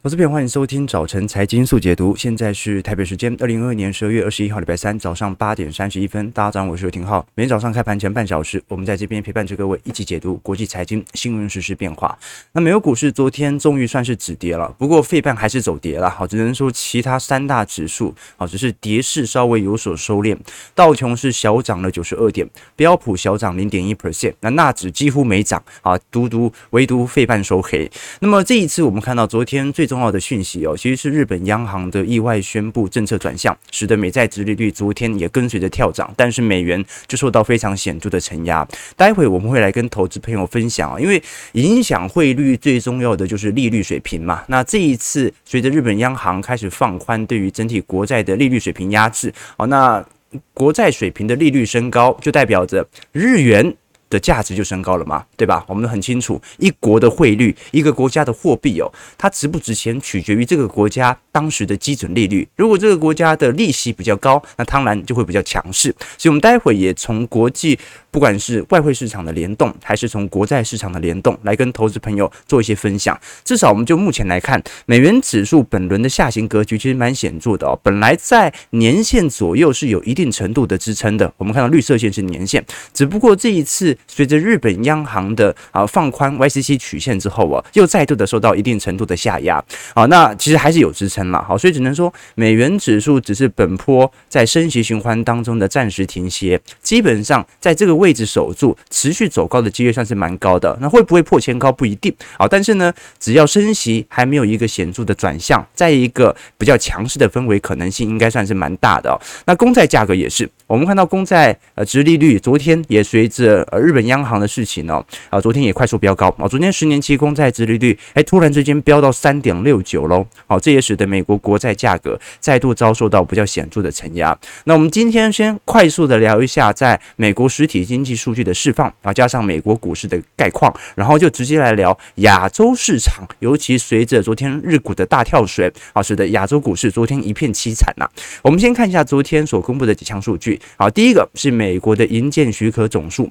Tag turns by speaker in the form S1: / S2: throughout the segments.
S1: 投资朋友，欢迎收听早晨财经速解读。现在是台北时间二零二二年十二月二十一号，礼拜三早上八点三十一分。大家早上好，我是刘廷浩。每天早上开盘前半小时，我们在这边陪伴着各位一起解读国际财经新闻实、时变化。那美国股市昨天终于算是止跌了，不过费半还是走跌了。好，只能说其他三大指数好，只是跌势稍微有所收敛。道琼是小涨了九十二点，标普小涨零点一 percent，那纳指几乎没涨啊，独独唯独费半收黑。那么这一次我们看到昨天最重要的讯息哦，其实是日本央行的意外宣布政策转向，使得美债殖利率昨天也跟随着跳涨，但是美元就受到非常显著的承压。待会我们会来跟投资朋友分享啊，因为影响汇率最重要的就是利率水平嘛。那这一次随着日本央行开始放宽对于整体国债的利率水平压制，好，那国债水平的利率升高，就代表着日元。的价值就升高了嘛，对吧？我们很清楚，一国的汇率，一个国家的货币哦，它值不值钱取决于这个国家当时的基准利率。如果这个国家的利息比较高，那当然就会比较强势。所以，我们待会也从国际，不管是外汇市场的联动，还是从国债市场的联动，来跟投资朋友做一些分享。至少，我们就目前来看，美元指数本轮的下行格局其实蛮显著的哦。本来在年线左右是有一定程度的支撑的，我们看到绿色线是年线，只不过这一次。随着日本央行的啊放宽 YCC 曲线之后啊，又再度的受到一定程度的下压。啊，那其实还是有支撑了，好，所以只能说美元指数只是本波在升息循环当中的暂时停歇，基本上在这个位置守住，持续走高的几率算是蛮高的。那会不会破前高不一定。啊，但是呢，只要升息还没有一个显著的转向，在一个比较强势的氛围可能性应该算是蛮大的。哦。那公债价格也是，我们看到公债呃殖利率昨天也随着呃日本央行的事情呢，啊，昨天也快速飙高啊，昨天十年期公债殖利率哎，突然之间飙到三点六九喽，好，这也使得美国国债价格再度遭受到比较显著的承压。那我们今天先快速的聊一下在美国实体经济数据的释放啊，加上美国股市的概况，然后就直接来聊亚洲市场，尤其随着昨天日股的大跳水啊，使得亚洲股市昨天一片凄惨呐。我们先看一下昨天所公布的几项数据好，第一个是美国的营建许可总数。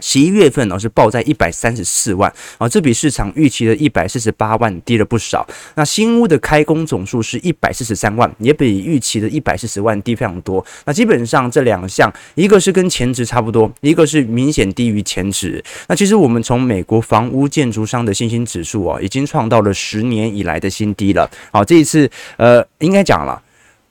S1: 十一月份呢是报在一百三十四万啊，这比市场预期的一百四十八万低了不少。那新屋的开工总数是一百四十三万，也比预期的一百四十万低非常多。那基本上这两项，一个是跟前值差不多，一个是明显低于前值。那其实我们从美国房屋建筑商的信心指数啊，已经创到了十年以来的新低了。好，这一次呃，应该讲了。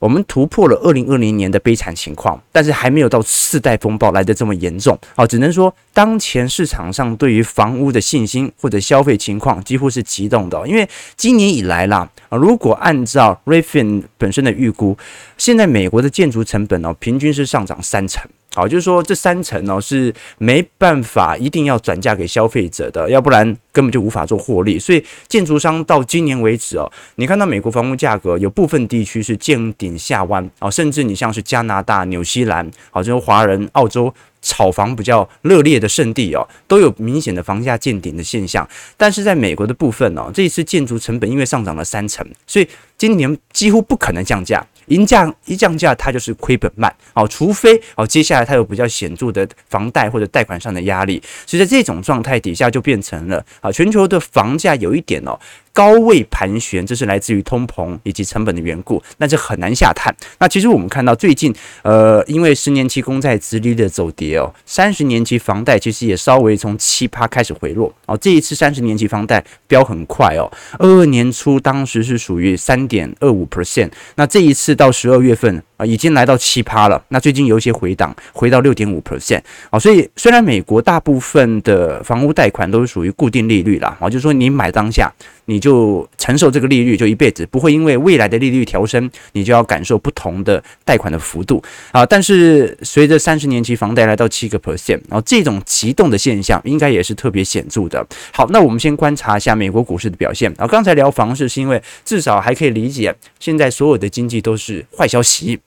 S1: 我们突破了二零二零年的悲惨情况，但是还没有到次贷风暴来的这么严重。好，只能说当前市场上对于房屋的信心或者消费情况几乎是急冻的。因为今年以来啦，啊，如果按照 Refin 本身的预估，现在美国的建筑成本哦，平均是上涨三成。好，就是说这三层呢是没办法一定要转嫁给消费者的，要不然根本就无法做获利。所以建筑商到今年为止哦，你看到美国房屋价格有部分地区是见顶下弯啊，甚至你像是加拿大、纽西兰，好，这种华人、澳洲炒房比较热烈的圣地哦，都有明显的房价见顶的现象。但是在美国的部分哦，这一次建筑成本因为上涨了三成，所以今年几乎不可能降价。一降一降价，它就是亏本卖哦，除非哦，接下来它有比较显著的房贷或者贷款上的压力，所以在这种状态底下，就变成了啊，全球的房价有一点哦。高位盘旋，这是来自于通膨以及成本的缘故，那这很难下探。那其实我们看到最近，呃，因为十年期公债殖利率的走跌哦，三十年期房贷其实也稍微从七趴开始回落哦。这一次三十年期房贷飙很快哦，二二年初当时是属于三点二五 percent，那这一次到十二月份。已经来到七趴了，那最近有一些回档，回到六点五 percent 啊，所以虽然美国大部分的房屋贷款都是属于固定利率啦，啊，就是说你买当下你就承受这个利率，就一辈子不会因为未来的利率调升，你就要感受不同的贷款的幅度啊。但是随着三十年期房贷来到七个 percent，然后这种急冻的现象应该也是特别显著的。好，那我们先观察一下美国股市的表现啊。刚才聊房市是因为至少还可以理解，现在所有的经济都是坏消息。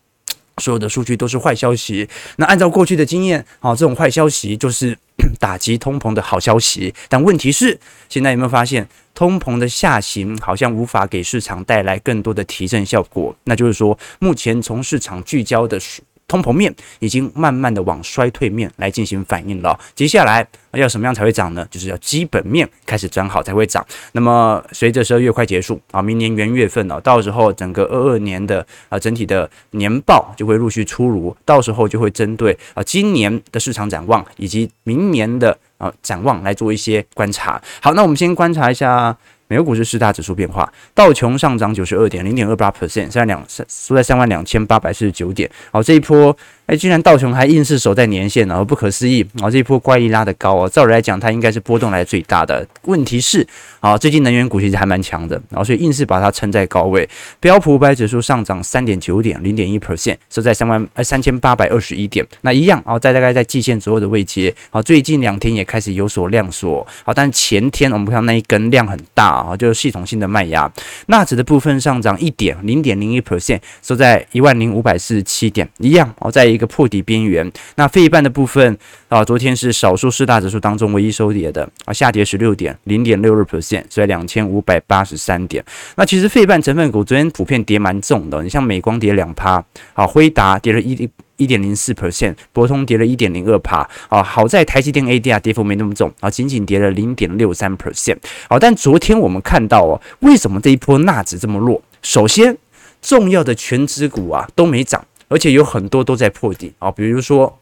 S1: 所有的数据都是坏消息。那按照过去的经验，好，这种坏消息就是 打击通膨的好消息。但问题是，现在有没有发现，通膨的下行好像无法给市场带来更多的提振效果？那就是说，目前从市场聚焦的通膨面已经慢慢的往衰退面来进行反应了。接下来要什么样才会涨呢？就是要基本面开始转好才会涨。那么随着十二月快结束啊，明年元月份呢，到时候整个二二年的啊整体的年报就会陆续出炉，到时候就会针对啊今年的市场展望以及明年的啊展望来做一些观察。好，那我们先观察一下。美国股市四大指数变化，道琼上涨九十二点零点二八 percent，现在两三收在三万两千八百四十九点。好，这一波。哎，居然道琼还硬是守在年线，然后不可思议啊！这一波怪力拉得高哦，照理来讲，它应该是波动来最大的。问题是啊，最近能源股其实还蛮强的，然后所以硬是把它撑在高位。标普五百指数上涨三点九点，零点一 percent，收在三万呃三千八百二十一点。那一样啊，在大概在季线左右的位阶。好，最近两天也开始有所量缩。好，但前天我们看到那一根量很大啊，就是系统性的卖压。纳指的部分上涨一点零点零一 percent，收在一万零五百四十七点。一样哦，在。一个破底边缘，那费半的部分啊，昨天是少数四大指数当中唯一收跌的啊，下跌十六点，零点六二 percent，所以两千五百八十三点。那其实费半成分股昨天普遍跌蛮重的，你像美光跌两趴，啊，辉达跌了一一点零四 percent，博通跌了一点零二趴，啊，好在台积电 ADR 跌幅没那么重啊，仅仅跌了零点六三 percent，好，但昨天我们看到哦，为什么这一波纳指这么弱？首先，重要的权值股啊都没涨。而且有很多都在破底啊，比如说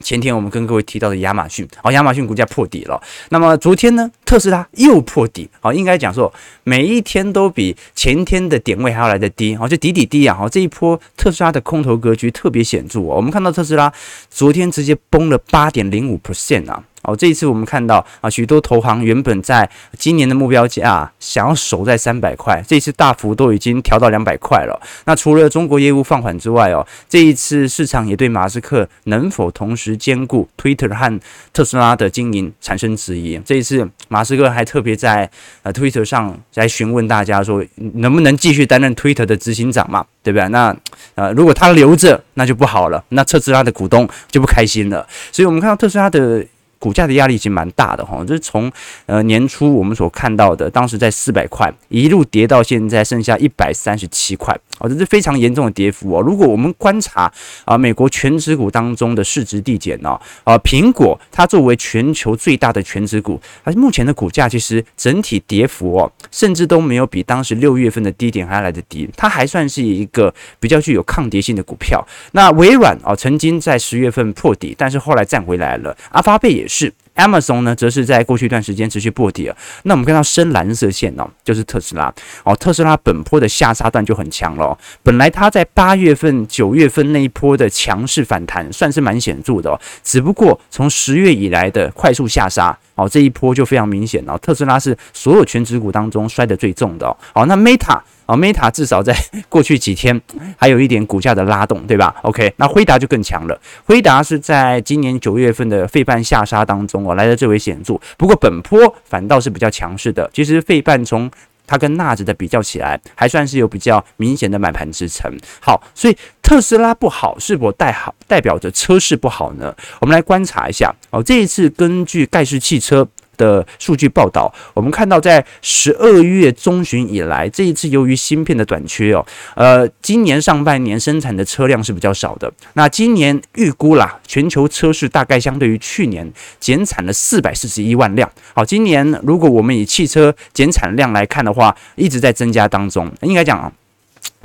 S1: 前天我们跟各位提到的亚马逊啊，亚马逊股价破底了。那么昨天呢，特斯拉又破底啊，应该讲说每一天都比前天的点位还要来得低啊，就底底低啊。哈，这一波特斯拉的空头格局特别显著啊。我们看到特斯拉昨天直接崩了八点零五 percent 啊。好，这一次我们看到啊，许多投行原本在今年的目标价，想要守在三百块，这一次大幅都已经调到两百块了。那除了中国业务放缓之外哦，这一次市场也对马斯克能否同时兼顾 Twitter 和特斯拉的经营产生质疑。这一次马斯克还特别在呃 Twitter 上来询问大家说，能不能继续担任 Twitter 的执行长嘛？对不对？那呃，如果他留着，那就不好了，那特斯拉的股东就不开心了。所以我们看到特斯拉的。股价的压力已经蛮大的哈，就是从呃年初我们所看到的，当时在四百块一路跌到现在剩下一百三十七块，哦，这是非常严重的跌幅哦。如果我们观察啊，美国全指股当中的市值递减呢，啊，苹果它作为全球最大的全指股，它目前的股价其实整体跌幅哦，甚至都没有比当时六月份的低点还要来得低，它还算是一个比较具有抗跌性的股票。那微软啊，曾经在十月份破底，但是后来站回来了，阿发贝也是。Amazon 呢，则是在过去一段时间持续破底了。那我们看到深蓝色线哦，就是特斯拉哦。特斯拉本波的下杀段就很强了。本来它在八月份、九月份那一波的强势反弹，算是蛮显著的哦。只不过从十月以来的快速下杀哦，这一波就非常明显了。特斯拉是所有全值股当中摔得最重的哦。好，那 Meta。啊，Meta 至少在 过去几天还有一点股价的拉动，对吧？OK，那辉达就更强了。辉达是在今年九月份的费半下杀当中我，来的最为显著。不过本波反倒是比较强势的。其实费半从它跟纳指的比较起来，还算是有比较明显的买盘支撑。好，所以特斯拉不好是否代好代表着车市不好呢？我们来观察一下。哦，这一次根据盖世汽车。的数据报道，我们看到在十二月中旬以来，这一次由于芯片的短缺哦，呃，今年上半年生产的车辆是比较少的。那今年预估啦，全球车市大概相对于去年减产了四百四十一万辆。好，今年如果我们以汽车减产量来看的话，一直在增加当中，应该讲。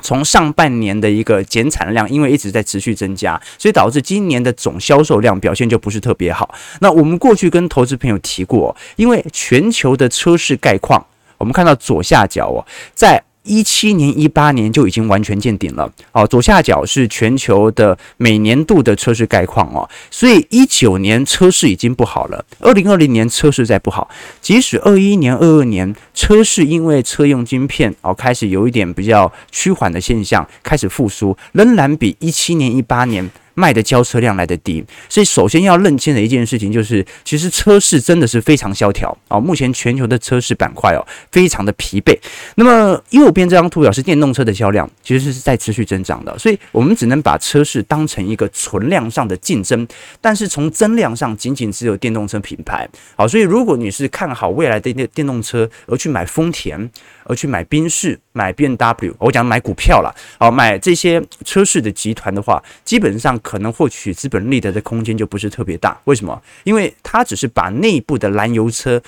S1: 从上半年的一个减产量，因为一直在持续增加，所以导致今年的总销售量表现就不是特别好。那我们过去跟投资朋友提过，因为全球的车市概况，我们看到左下角哦，在。一七年、一八年就已经完全见顶了。哦，左下角是全球的每年度的车市概况哦，所以一九年车市已经不好了，二零二零年车市再不好，即使二一年、二二年车市因为车用晶片哦开始有一点比较趋缓的现象，开始复苏，仍然比一七年、一八年。卖的交车量来的低，所以首先要认清的一件事情就是，其实车市真的是非常萧条啊。目前全球的车市板块哦，非常的疲惫。那么右边这张图表是电动车的销量，其实是在持续增长的。所以我们只能把车市当成一个存量上的竞争，但是从增量上，仅仅只有电动车品牌。好，所以如果你是看好未来的电电动车而去买丰田，而去买宾士。买 BMW，我讲买股票了，好，买这些车市的集团的话，基本上可能获取资本利得的空间就不是特别大。为什么？因为它只是把内部的燃油车。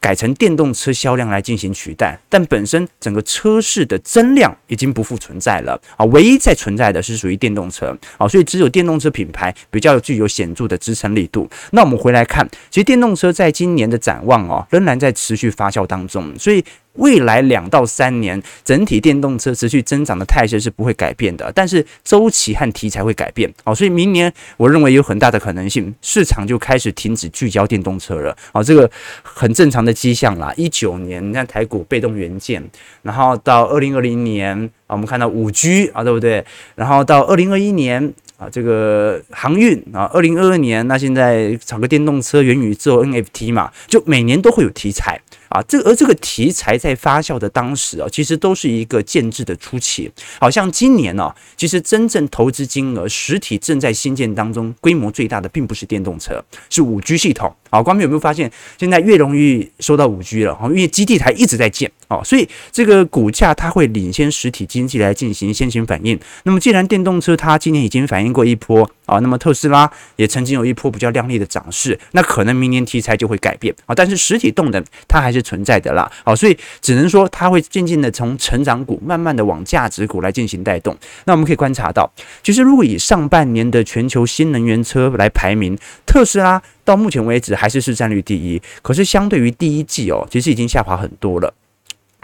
S1: 改成电动车销量来进行取代，但本身整个车市的增量已经不复存在了啊！唯一在存在的是属于电动车啊，所以只有电动车品牌比较具有显著的支撑力度。那我们回来看，其实电动车在今年的展望哦，仍然在持续发酵当中，所以。未来两到三年，整体电动车持续增长的态势是不会改变的，但是周期和题材会改变。哦，所以明年我认为有很大的可能性，市场就开始停止聚焦电动车了。好，这个很正常的迹象啦。一九年，你看台股被动元件，然后到二零二零年啊，我们看到五 G 啊，对不对？然后到二零二一年啊，这个航运啊，二零二二年那现在炒个电动车、元宇宙、NFT 嘛，就每年都会有题材。啊，这而这个题材在发酵的当时啊，其实都是一个建制的初期。好像今年呢，其实真正投资金额实体正在新建当中，规模最大的并不是电动车，是五 G 系统。好，光明有没有发现，现在越容易收到五 G 了？因为基地台一直在建哦，所以这个股价它会领先实体经济来进行先行反应。那么既然电动车它今年已经反应过一波啊，那么特斯拉也曾经有一波比较亮丽的涨势，那可能明年题材就会改变啊。但是实体动能它还是存在的啦，好，所以只能说它会渐渐的从成长股慢慢的往价值股来进行带动。那我们可以观察到，其实如果以上半年的全球新能源车来排名，特斯拉到目前为止还是市占率第一，可是相对于第一季哦，其实已经下滑很多了。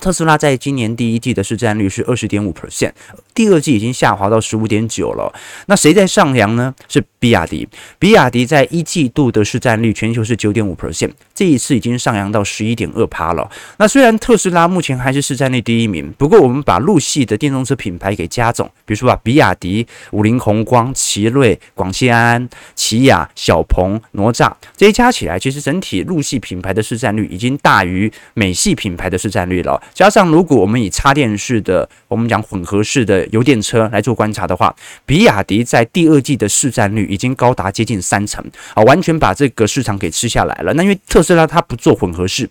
S1: 特斯拉在今年第一季的市占率是二十点五 percent，第二季已经下滑到十五点九了。那谁在上扬呢？是比亚迪。比亚迪在一季度的市占率全球是九点五 percent，这一次已经上扬到十一点二趴了。那虽然特斯拉目前还是市占率第一名，不过我们把陆系的电动车品牌给加总，比如说啊，比亚迪、五菱宏光、奇瑞、广汽安安、起亚、小鹏、哪吒这些加起来，其实整体陆系品牌的市占率已经大于美系品牌的市占率了。加上，如果我们以插电式的，我们讲混合式的油电车来做观察的话，比亚迪在第二季的市占率已经高达接近三成啊，完全把这个市场给吃下来了。那因为特斯拉它不做混合式，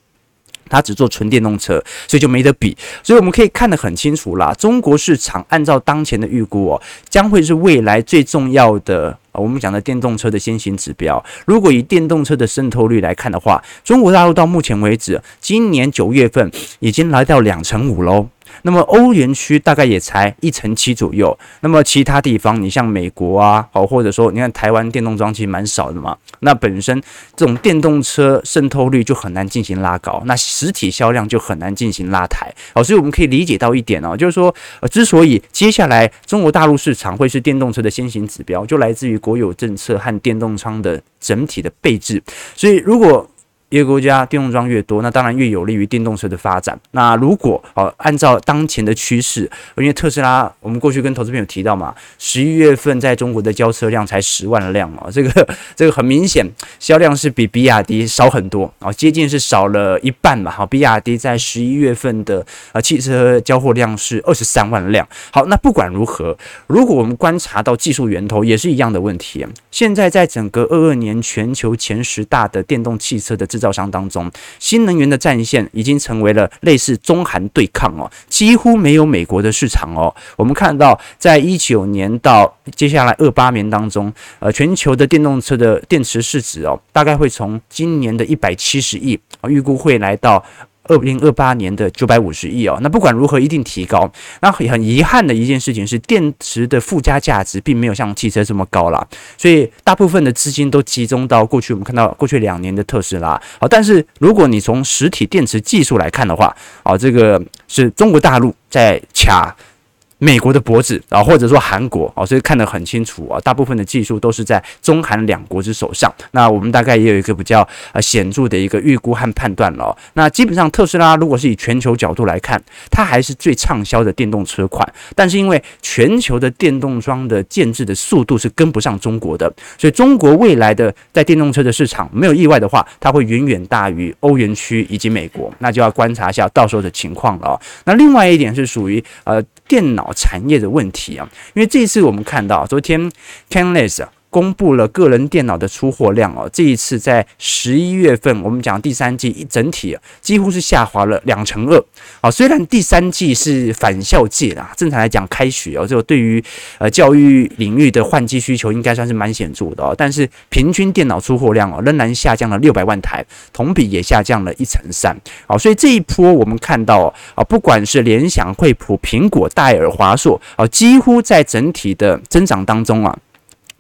S1: 它只做纯电动车，所以就没得比。所以我们可以看得很清楚啦，中国市场按照当前的预估哦，将会是未来最重要的。我们讲的电动车的先行指标，如果以电动车的渗透率来看的话，中国大陆到目前为止，今年九月份已经来到两成五喽。那么欧元区大概也才一成七左右，那么其他地方，你像美国啊，好，或者说你看台湾电动桩其实蛮少的嘛，那本身这种电动车渗透率就很难进行拉高，那实体销量就很难进行拉抬，好，所以我们可以理解到一点哦，就是说，呃，之所以接下来中国大陆市场会是电动车的先行指标，就来自于国有政策和电动仓的整体的配置，所以如果一个国家电动桩越多，那当然越有利于电动车的发展。那如果哦，按照当前的趋势，因为特斯拉，我们过去跟投资朋友提到嘛，十一月份在中国的交车量才十万辆哦，这个这个很明显，销量是比比亚迪少很多啊，接近是少了一半嘛。好，比亚迪在十一月份的呃汽车交货量是二十三万辆。好，那不管如何，如果我们观察到技术源头，也是一样的问题。现在在整个二二年全球前十大的电动汽车的制造商当中，新能源的战线已经成为了类似中韩对抗哦，几乎没有美国的市场哦。我们看到，在一九年到接下来二八年当中，呃，全球的电动车的电池市值哦，大概会从今年的一百七十亿啊，预估会来到。二零二八年的九百五十亿哦，那不管如何一定提高。那很遗憾的一件事情是，电池的附加价值并没有像汽车这么高啦，所以大部分的资金都集中到过去我们看到过去两年的特斯拉。好，但是如果你从实体电池技术来看的话，啊，这个是中国大陆在卡。美国的脖子啊，或者说韩国啊，所以看得很清楚啊，大部分的技术都是在中韩两国之手上。那我们大概也有一个比较呃显著的一个预估和判断了。那基本上特斯拉如果是以全球角度来看，它还是最畅销的电动车款，但是因为全球的电动桩的建制的速度是跟不上中国的，所以中国未来的在电动车的市场没有意外的话，它会远远大于欧元区以及美国，那就要观察一下到时候的情况了。那另外一点是属于呃。电脑产业的问题啊，因为这一次我们看到昨天 c a n l e s 公布了个人电脑的出货量哦，这一次在十一月份，我们讲第三季一整体几乎是下滑了两成二。啊，虽然第三季是返校季啦，正常来讲开学哦，这对于呃教育领域的换机需求应该算是蛮显著的哦，但是平均电脑出货量哦仍然下降了六百万台，同比也下降了一成三。好，所以这一波我们看到啊，不管是联想、惠普、苹果、戴尔、华硕啊，几乎在整体的增长当中啊。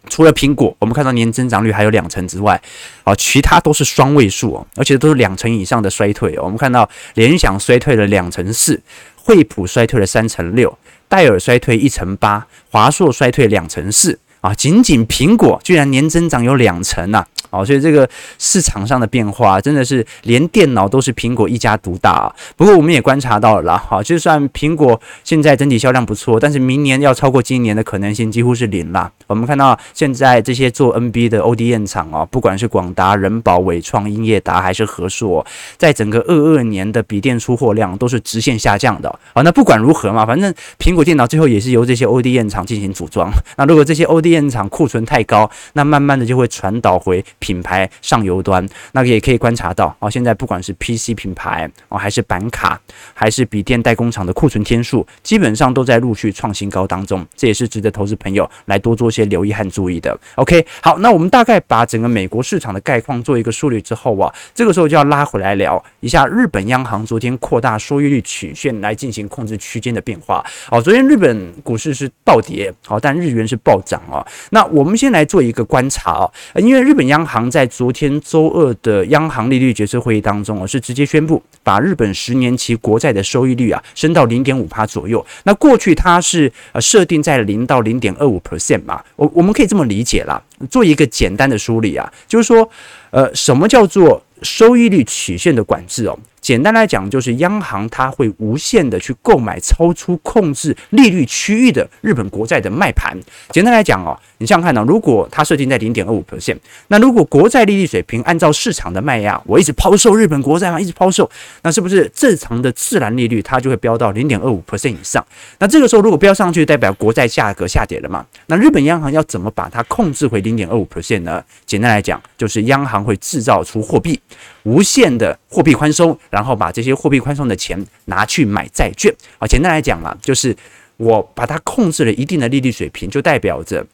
S1: 除了苹果，我们看到年增长率还有两成之外，啊，其他都是双位数哦，而且都是两成以上的衰退哦。我们看到联想衰退了两成四，惠普衰退了三成六，戴尔衰退一成八，华硕衰退两成四啊，仅仅苹果居然年增长有两成呐！哦，所以这个市场上的变化真的是连电脑都是苹果一家独大啊。不过我们也观察到了啦，哈，就算苹果现在整体销量不错，但是明年要超过今年的可能性几乎是零啦。我们看到现在这些做 NB 的 ODM 厂啊，不管是广达、人保、伟创、英业达还是和硕，在整个二二年的笔电出货量都是直线下降的。好，那不管如何嘛，反正苹果电脑最后也是由这些 ODM 厂进行组装。那如果这些 ODM 厂库存太高，那慢慢的就会传导回。品牌上游端，那个也可以观察到哦。现在不管是 PC 品牌哦，还是板卡，还是笔电代工厂的库存天数，基本上都在陆续创新高当中。这也是值得投资朋友来多做些留意和注意的。OK，好，那我们大概把整个美国市场的概况做一个梳理之后啊，这个时候就要拉回来聊一下日本央行昨天扩大收益率曲线来进行控制区间的变化。哦，昨天日本股市是暴跌，好，但日元是暴涨啊。那我们先来做一个观察啊，因为日本央行行在昨天周二的央行利率决策会议当中，是直接宣布把日本十年期国债的收益率啊升到零点五趴左右。那过去它是呃设定在零到零点二五 percent 嘛，我我们可以这么理解啦，做一个简单的梳理啊，就是说，呃，什么叫做收益率曲线的管制哦？简单来讲，就是央行它会无限的去购买超出控制利率区域的日本国债的卖盘。简单来讲哦，你想想看呢，如果它设定在零点二五 percent，那如果国债利率水平按照市场的卖压，我一直抛售日本国债嘛，一直抛售，那是不是正常的自然利率它就会飙到零点二五 percent 以上？那这个时候如果飙上去，代表国债价格下跌了嘛？那日本央行要怎么把它控制回零点二五 percent 呢？简单来讲，就是央行会制造出货币。无限的货币宽松，然后把这些货币宽松的钱拿去买债券啊。简单来讲嘛，就是我把它控制了一定的利率水平，就代表着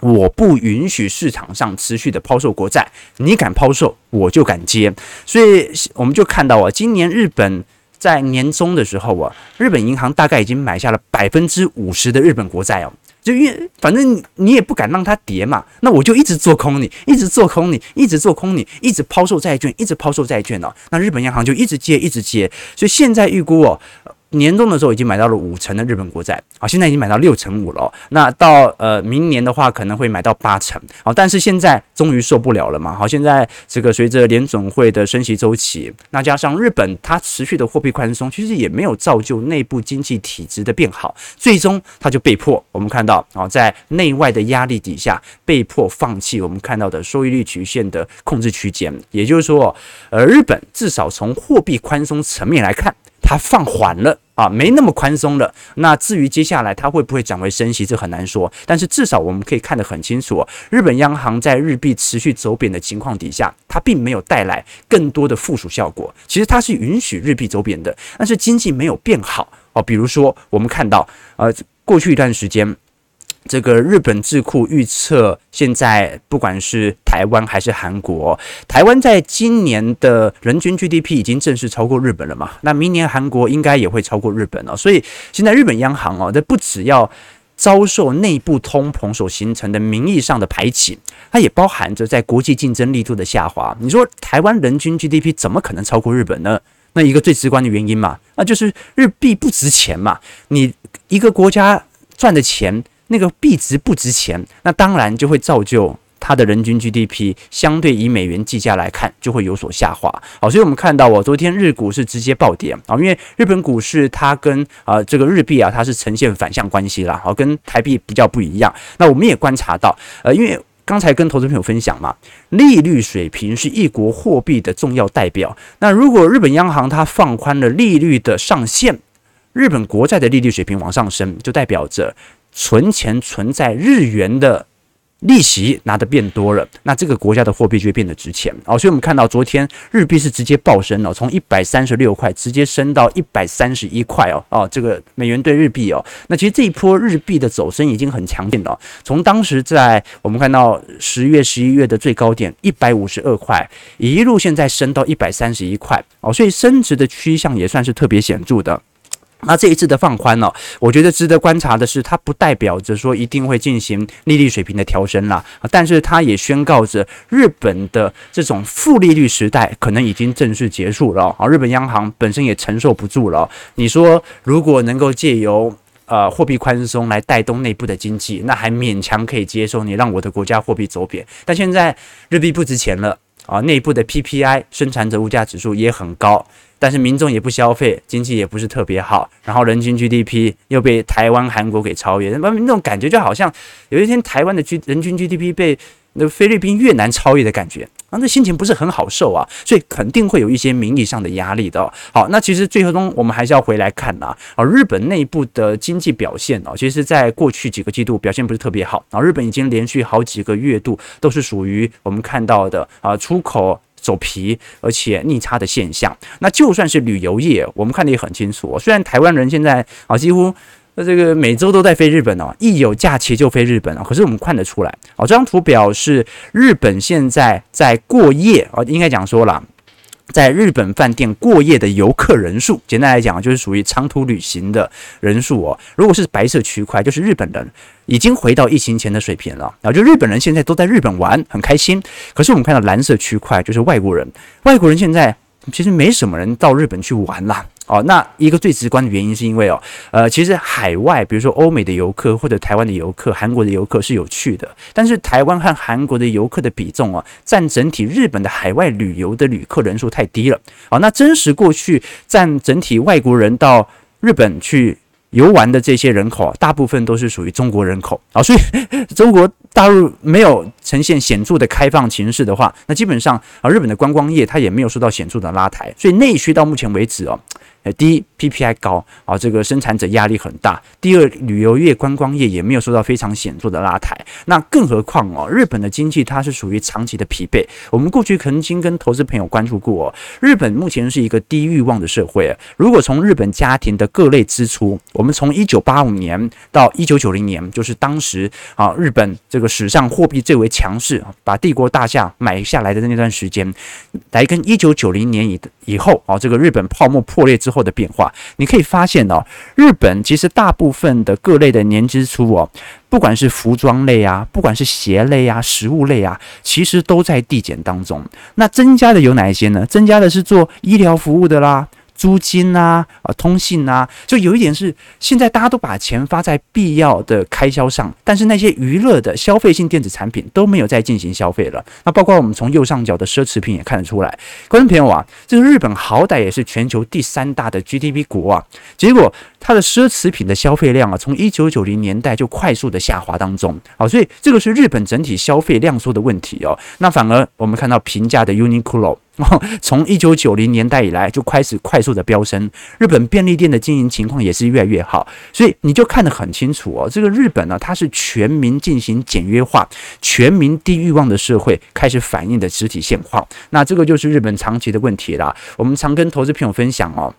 S1: 我不允许市场上持续的抛售国债。你敢抛售，我就敢接。所以我们就看到啊，今年日本在年中的时候啊，日本银行大概已经买下了百分之五十的日本国债哦。就因为反正你也不敢让它跌嘛，那我就一直做空你，一直做空你，一直做空你，一直抛售债券，一直抛售债券哦。那日本央行就一直接，一直接，所以现在预估哦。年终的时候已经买到了五成的日本国债，啊，现在已经买到六成五了。那到呃明年的话，可能会买到八成。好，但是现在终于受不了了嘛。好，现在这个随着联准会的升息周期，那加上日本它持续的货币宽松，其实也没有造就内部经济体质的变好，最终它就被迫我们看到啊，在内外的压力底下，被迫放弃我们看到的收益率曲线的控制区间。也就是说，呃，日本至少从货币宽松层面来看。它放缓了啊，没那么宽松了。那至于接下来它会不会转为升息，这很难说。但是至少我们可以看得很清楚，日本央行在日币持续走贬的情况底下，它并没有带来更多的附属效果。其实它是允许日币走贬的，但是经济没有变好哦。比如说，我们看到呃，过去一段时间。这个日本智库预测，现在不管是台湾还是韩国，台湾在今年的人均 GDP 已经正式超过日本了嘛？那明年韩国应该也会超过日本了。所以现在日本央行哦，这不只要遭受内部通膨所形成的名义上的排挤，它也包含着在国际竞争力度的下滑。你说台湾人均 GDP 怎么可能超过日本呢？那一个最直观的原因嘛，那就是日币不值钱嘛。你一个国家赚的钱。那个币值不值钱，那当然就会造就它的人均 GDP 相对以美元计价来看就会有所下滑。好，所以我们看到哦，昨天日股是直接暴跌啊，因为日本股市它跟啊、这个日币啊它是呈现反向关系啦，好，跟台币比较不一样。那我们也观察到，呃，因为刚才跟投资朋友分享嘛，利率水平是一国货币的重要代表。那如果日本央行它放宽了利率的上限，日本国债的利率水平往上升，就代表着。存钱存在日元的利息拿得变多了，那这个国家的货币就会变得值钱哦。所以我们看到昨天日币是直接暴升了，从一百三十六块直接升到一百三十一块哦哦，这个美元兑日币哦。那其实这一波日币的走升已经很强劲了，从当时在我们看到十月、十一月的最高点一百五十二块，一路现在升到一百三十一块哦，所以升值的趋向也算是特别显著的。那这一次的放宽呢，我觉得值得观察的是，它不代表着说一定会进行利率水平的调升啦，但是它也宣告着日本的这种负利率时代可能已经正式结束了啊，日本央行本身也承受不住了。你说如果能够借由呃货币宽松来带动内部的经济，那还勉强可以接受，你让我的国家货币走贬，但现在日币不值钱了啊，内部的 PPI 生产者物价指数也很高。但是民众也不消费，经济也不是特别好，然后人均 GDP 又被台湾、韩国给超越，那那种感觉就好像有一天台湾的 G 人均 GDP 被那菲律宾、越南超越的感觉，啊，那心情不是很好受啊，所以肯定会有一些名义上的压力的。好，那其实最终我们还是要回来看呐，啊，日本内部的经济表现哦，其实在过去几个季度表现不是特别好，啊，日本已经连续好几个月度都是属于我们看到的啊出口。走皮，而且逆差的现象。那就算是旅游业，我们看得也很清楚。虽然台湾人现在啊，几乎这个每周都在飞日本哦，一有假期就飞日本哦。可是我们看得出来，哦，这张图表是日本现在在过夜啊，应该讲说了。在日本饭店过夜的游客人数，简单来讲就是属于长途旅行的人数哦。如果是白色区块，就是日本人已经回到疫情前的水平了，然后就日本人现在都在日本玩，很开心。可是我们看到蓝色区块，就是外国人，外国人现在其实没什么人到日本去玩啦。哦，那一个最直观的原因是因为哦，呃，其实海外，比如说欧美的游客或者台湾的游客、韩国的游客是有趣的，但是台湾和韩国的游客的比重啊，占整体日本的海外旅游的旅客人数太低了。哦，那真实过去占整体外国人到日本去游玩的这些人口，大部分都是属于中国人口啊，所以 中国大陆没有呈现显著的开放形势的话，那基本上啊，日本的观光业它也没有受到显著的拉抬，所以内需到目前为止哦。第一，PPI 高啊，这个生产者压力很大。第二，旅游业、观光业也没有受到非常显著的拉抬。那更何况哦，日本的经济它是属于长期的疲惫。我们过去曾经跟投资朋友关注过哦，日本目前是一个低欲望的社会。如果从日本家庭的各类支出，我们从一九八五年到一九九零年，就是当时啊日本这个史上货币最为强势，把帝国大厦买下来的那段时间，来跟一九九零年以以后啊这个日本泡沫破裂之。后的变化，你可以发现哦，日本其实大部分的各类的年支出哦，不管是服装类啊，不管是鞋类啊，食物类啊，其实都在递减当中。那增加的有哪一些呢？增加的是做医疗服务的啦。租金啊，啊，通信啊，就有一点是，现在大家都把钱发在必要的开销上，但是那些娱乐的消费性电子产品都没有再进行消费了。那包括我们从右上角的奢侈品也看得出来，观众朋友啊，这个日本好歹也是全球第三大的 GDP 国啊，结果它的奢侈品的消费量啊，从一九九零年代就快速的下滑当中，好，所以这个是日本整体消费量缩的问题哦。那反而我们看到平价的 Uniqlo。从一九九零年代以来就开始快速的飙升，日本便利店的经营情况也是越来越好，所以你就看得很清楚哦。这个日本呢，它是全民进行简约化、全民低欲望的社会开始反映的实体现况。那这个就是日本长期的问题啦。我们常跟投资朋友分享哦。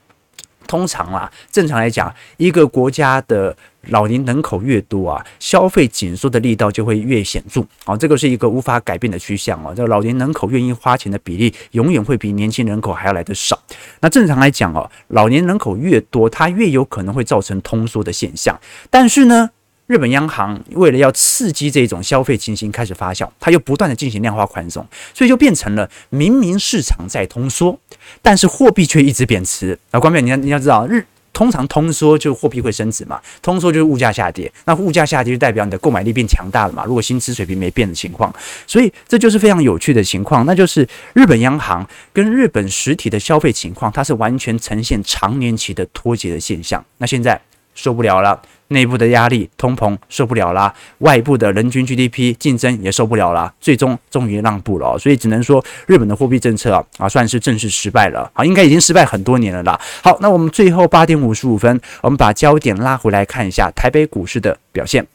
S1: 通常啦，正常来讲，一个国家的老年人口越多啊，消费紧缩的力道就会越显著啊，这个是一个无法改变的趋向哦。这个老年人口愿意花钱的比例，永远会比年轻人口还要来得少。那正常来讲哦，老年人口越多，它越有可能会造成通缩的现象。但是呢，日本央行为了要刺激这种消费情形开始发酵，它又不断的进行量化宽松，所以就变成了明明市场在通缩，但是货币却一直贬值。啊，关键你要你要知道，日通常通缩就货币会升值嘛，通缩就是物价下跌，那物价下跌就代表你的购买力变强大了嘛。如果薪资水平没变的情况，所以这就是非常有趣的情况，那就是日本央行跟日本实体的消费情况，它是完全呈现长年期的脱节的现象。那现在受不了了。内部的压力，通膨受不了啦，外部的人均 GDP 竞争也受不了啦，最终终于让步了哦，所以只能说日本的货币政策啊啊算是正式失败了啊，应该已经失败很多年了啦。好，那我们最后八点五十五分，我们把焦点拉回来看一下台北股市的表现。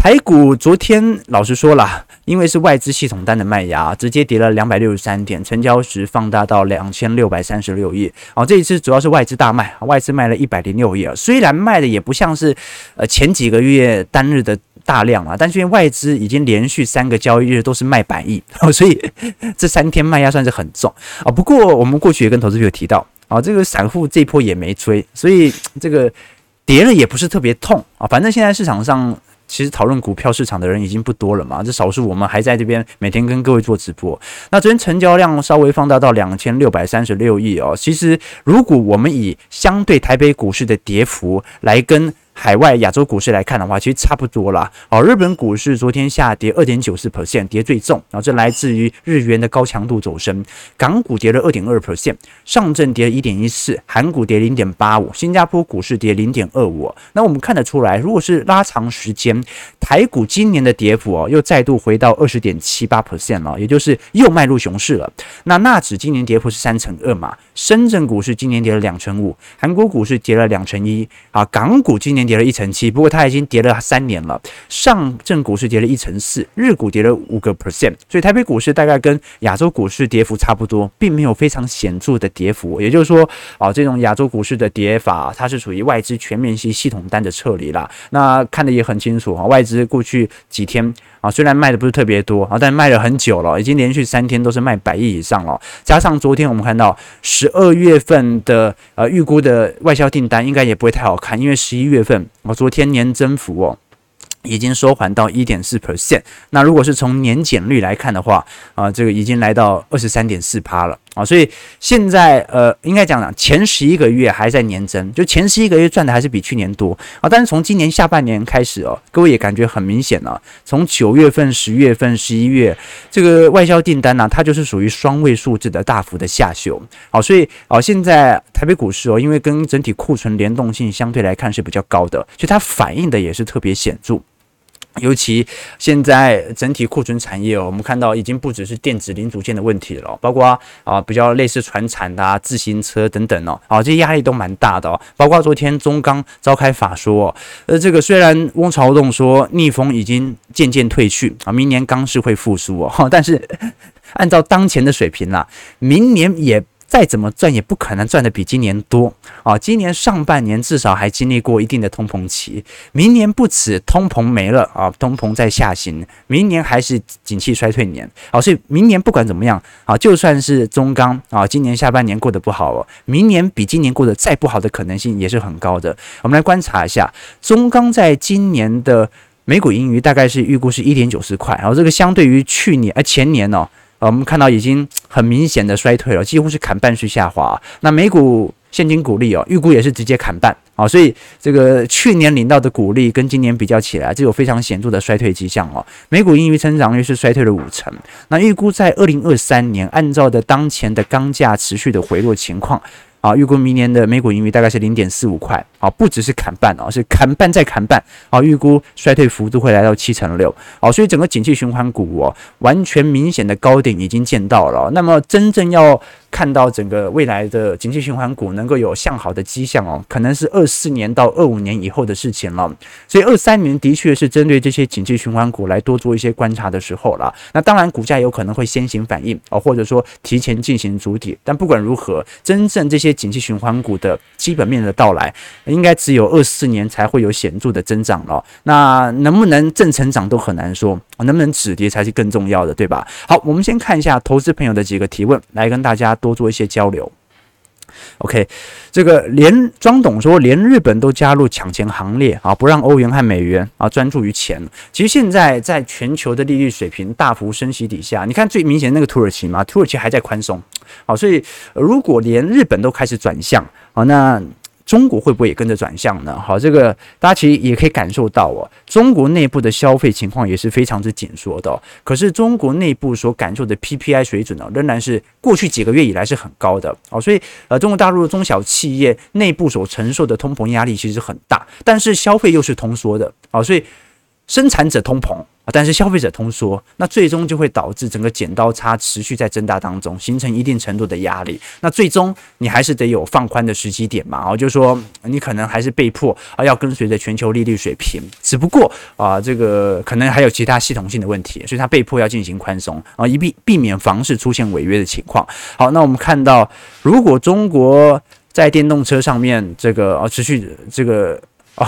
S1: 台股昨天老实说了，因为是外资系统单的卖压，直接跌了两百六十三点，成交值放大到两千六百三十六亿。哦，这一次主要是外资大卖，外资卖了一百零六亿啊。虽然卖的也不像是呃前几个月单日的大量啊，但是因为外资已经连续三个交易日都是卖百亿，所以这三天卖压算是很重啊。不过我们过去也跟投资朋友提到啊，这个散户这一波也没追，所以这个跌了也不是特别痛啊。反正现在市场上。其实讨论股票市场的人已经不多了嘛，这少数我们还在这边每天跟各位做直播。那昨天成交量稍微放大到两千六百三十六亿哦。其实如果我们以相对台北股市的跌幅来跟海外亚洲股市来看的话，其实差不多啦。哦，日本股市昨天下跌二点九四 percent，跌最重，然后这来自于日元的高强度走升。港股跌了二点二 percent，上证跌了一点一四，韩股跌零点八五，新加坡股市跌零点二五。那我们看得出来，如果是拉长时间，台股今年的跌幅哦，又再度回到二十点七八 percent 了，也就是又迈入熊市了。那纳指今年跌幅是三成二嘛，深圳股市今年跌了两成五，韩国股市跌了两成一啊，港股今年。跌了一成七，不过它已经跌了三年了。上证股市跌了一成四，日股跌了五个 percent，所以台北股市大概跟亚洲股市跌幅差不多，并没有非常显著的跌幅。也就是说，啊，这种亚洲股市的跌法，它是属于外资全面性系统单的撤离啦。那看得也很清楚啊，外资过去几天。啊，虽然卖的不是特别多啊，但卖了很久了，已经连续三天都是卖百亿以上了。加上昨天我们看到十二月份的呃预估的外销订单，应该也不会太好看，因为十一月份我昨天年增幅哦。已经收缓到一点四 percent，那如果是从年减率来看的话，啊，这个已经来到二十三点四趴了啊，所以现在呃，应该讲讲前十一个月还在年增，就前十一个月赚的还是比去年多啊，但是从今年下半年开始哦，各位也感觉很明显了，从九月份、十月份、十一月这个外销订单呢，它就是属于双位数字的大幅的下修，好，所以啊，现在台北股市哦，因为跟整体库存联动性相对来看是比较高的，所以它反映的也是特别显著。尤其现在整体库存产业哦，我们看到已经不只是电子零组件的问题了，包括啊比较类似船产的啊自行车等等哦，啊这些压力都蛮大的哦。包括昨天中钢召开法说，呃这个虽然翁朝栋说逆风已经渐渐退去啊，明年钢市会复苏哦，但是按照当前的水平啦，明年也。再怎么赚也不可能赚得比今年多啊！今年上半年至少还经历过一定的通膨期，明年不止通膨没了啊，通膨在下行，明年还是景气衰退年啊，所以明年不管怎么样啊，就算是中钢啊，今年下半年过得不好哦，明年比今年过得再不好的可能性也是很高的。我们来观察一下中钢在今年的每股盈余大概是预估是一点九四块，然后这个相对于去年呃前年哦。呃，我们看到已经很明显的衰退了，几乎是砍半式下滑。那美股现金股利哦，预估也是直接砍半啊，所以这个去年领到的股利跟今年比较起来，就有非常显著的衰退迹象哦。美股盈余增长率是衰退了五成。那预估在二零二三年，按照的当前的钢价持续的回落情况。啊，预估明年的每股盈余大概是零点四五块，啊，不只是砍半啊，是砍半再砍半，啊，预估衰退幅度会来到七成六，啊，所以整个景气循环股哦，完全明显的高点已经见到了，那么真正要。看到整个未来的景气循环股能够有向好的迹象哦，可能是二四年到二五年以后的事情了。所以二三年的确是针对这些景气循环股来多做一些观察的时候了。那当然股价有可能会先行反应哦，或者说提前进行主体。但不管如何，真正这些景气循环股的基本面的到来，应该只有二四年才会有显著的增长了。那能不能正成长都很难说，能不能止跌才是更重要的，对吧？好，我们先看一下投资朋友的几个提问，来跟大家。多做一些交流。OK，这个连庄董说，连日本都加入抢钱行列啊，不让欧元和美元啊专注于钱。其实现在在全球的利率水平大幅升息底下，你看最明显那个土耳其嘛，土耳其还在宽松。好，所以如果连日本都开始转向啊，那。中国会不会也跟着转向呢？好，这个大家其实也可以感受到哦，中国内部的消费情况也是非常之紧缩的。可是中国内部所感受的 PPI 水准呢，仍然是过去几个月以来是很高的。哦，所以呃，中国大陆的中小企业内部所承受的通膨压力其实很大，但是消费又是通缩的。哦，所以生产者通膨。但是消费者通缩，那最终就会导致整个剪刀差持续在增大当中，形成一定程度的压力。那最终你还是得有放宽的时机点嘛，哦，就是说你可能还是被迫啊要跟随着全球利率水平，只不过啊这个可能还有其他系统性的问题，所以它被迫要进行宽松啊，以避避免房市出现违约的情况。好，那我们看到，如果中国在电动车上面这个啊持续这个。哦，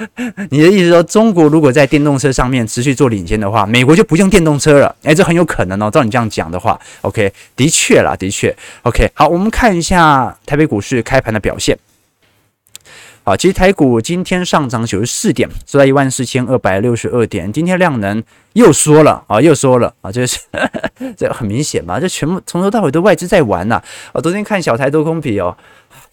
S1: 你的意思说，中国如果在电动车上面持续做领先的话，美国就不用电动车了？哎，这很有可能哦。照你这样讲的话，OK，的确啦，的确，OK。好，我们看一下台北股市开盘的表现。好，其实台股今天上涨九十四点，收在一万四千二百六十二点。今天量能又缩了啊，又缩了啊，这是 这很明显嘛，这全部从头到尾都外资在玩呐。我昨天看小台多空比哦。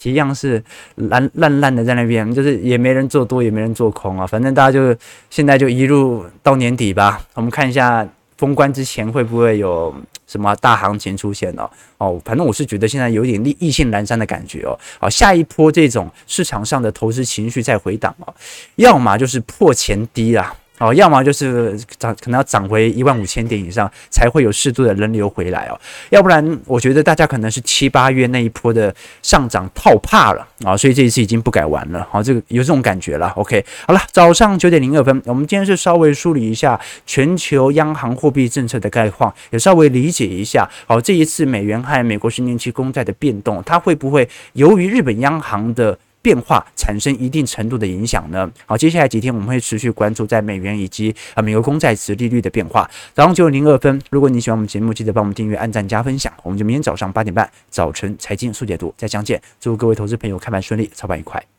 S1: 一样是烂烂烂的在那边，就是也没人做多，也没人做空啊，反正大家就现在就一路到年底吧。我们看一下封关之前会不会有什么大行情出现哦？哦，反正我是觉得现在有点意意兴阑珊的感觉哦。好，下一波这种市场上的投资情绪在回档哦，要么就是破前低啦。哦，要么就是涨，可能要涨回一万五千点以上，才会有适度的人流回来哦。要不然，我觉得大家可能是七八月那一波的上涨套怕了啊，所以这一次已经不敢玩了。好，这个有这种感觉了。OK，好了，早上九点零二分，我们今天是稍微梳理一下全球央行货币政策的概况，也稍微理解一下。好，这一次美元和美国十年期公债的变动，它会不会由于日本央行的变化产生一定程度的影响呢？好，接下来几天我们会持续关注在美元以及啊美国公债殖利率的变化。早上九点零二分，如果你喜欢我们节目，记得帮我们订阅、按赞、加分享。我们就明天早上八点半早晨财经速解读再相见。祝各位投资朋友开盘顺利，操盘愉快。